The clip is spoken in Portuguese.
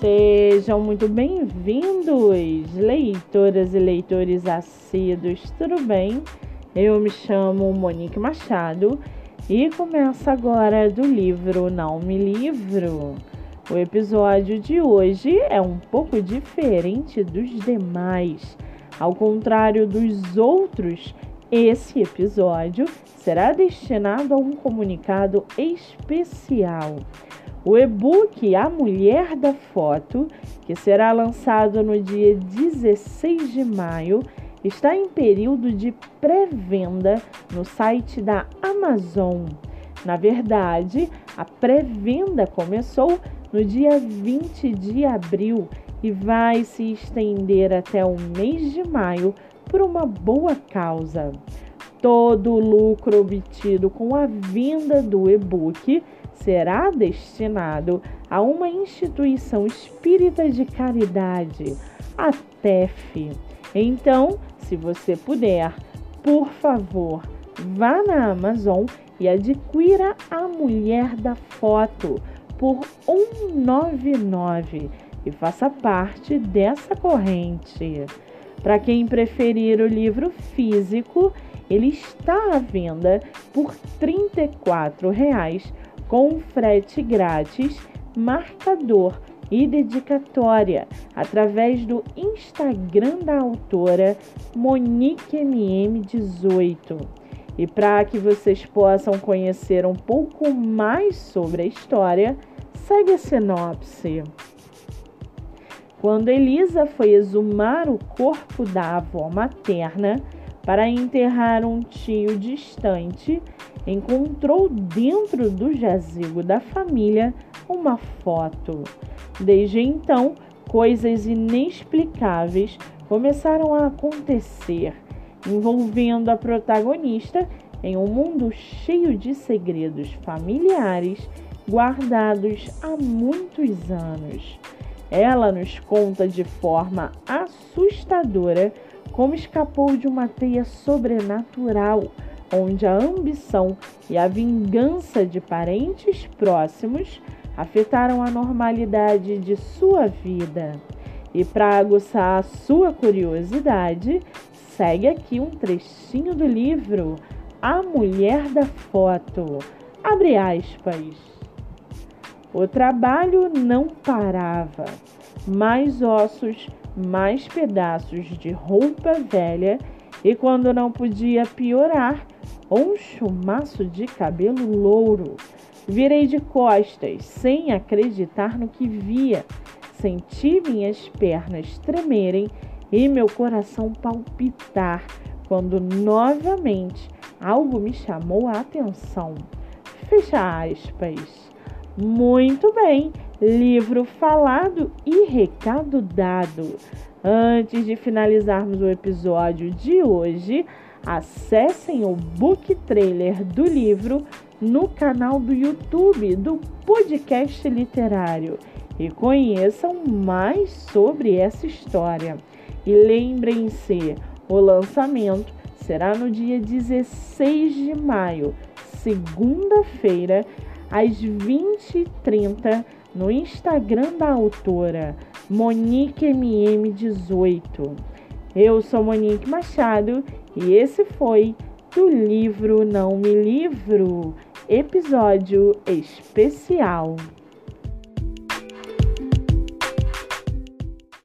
Sejam muito bem-vindos, leitoras e leitores assíduos, tudo bem? Eu me chamo Monique Machado e começa agora do livro Não Me Livro. O episódio de hoje é um pouco diferente dos demais. Ao contrário dos outros, esse episódio será destinado a um comunicado especial. O e-book A Mulher da Foto, que será lançado no dia 16 de maio, está em período de pré-venda no site da Amazon. Na verdade, a pré-venda começou no dia 20 de abril e vai se estender até o mês de maio por uma boa causa. Todo o lucro obtido com a venda do e-book será destinado a uma instituição espírita de caridade, a TEF. Então, se você puder, por favor, vá na Amazon e adquira a Mulher da Foto por 199 e faça parte dessa corrente. Para quem preferir o livro físico, ele está à venda por R$ 34 com frete grátis, marcador e dedicatória através do Instagram da autora MoniqueMM18. E para que vocês possam conhecer um pouco mais sobre a história, segue a sinopse. Quando Elisa foi exumar o corpo da avó materna para enterrar um tio distante, encontrou dentro do jazigo da família uma foto. Desde então, coisas inexplicáveis começaram a acontecer, envolvendo a protagonista em um mundo cheio de segredos familiares guardados há muitos anos. Ela nos conta de forma assustadora como escapou de uma teia sobrenatural onde a ambição e a vingança de parentes próximos afetaram a normalidade de sua vida. E para aguçar a sua curiosidade, segue aqui um trechinho do livro A Mulher da Foto. Abre aspas. O trabalho não parava. Mais ossos, mais pedaços de roupa velha e quando não podia piorar, um chumaço de cabelo louro. Virei de costas, sem acreditar no que via. Senti minhas pernas tremerem e meu coração palpitar quando novamente algo me chamou a atenção. Fecha aspas. Muito bem, livro falado e recado dado. Antes de finalizarmos o episódio de hoje, acessem o book trailer do livro no canal do YouTube do Podcast Literário e conheçam mais sobre essa história. E lembrem-se, o lançamento será no dia 16 de maio, segunda-feira, às 20h30, no Instagram da autora. MoniqueMM18. Eu sou Monique Machado e esse foi do livro Não Me Livro, episódio especial.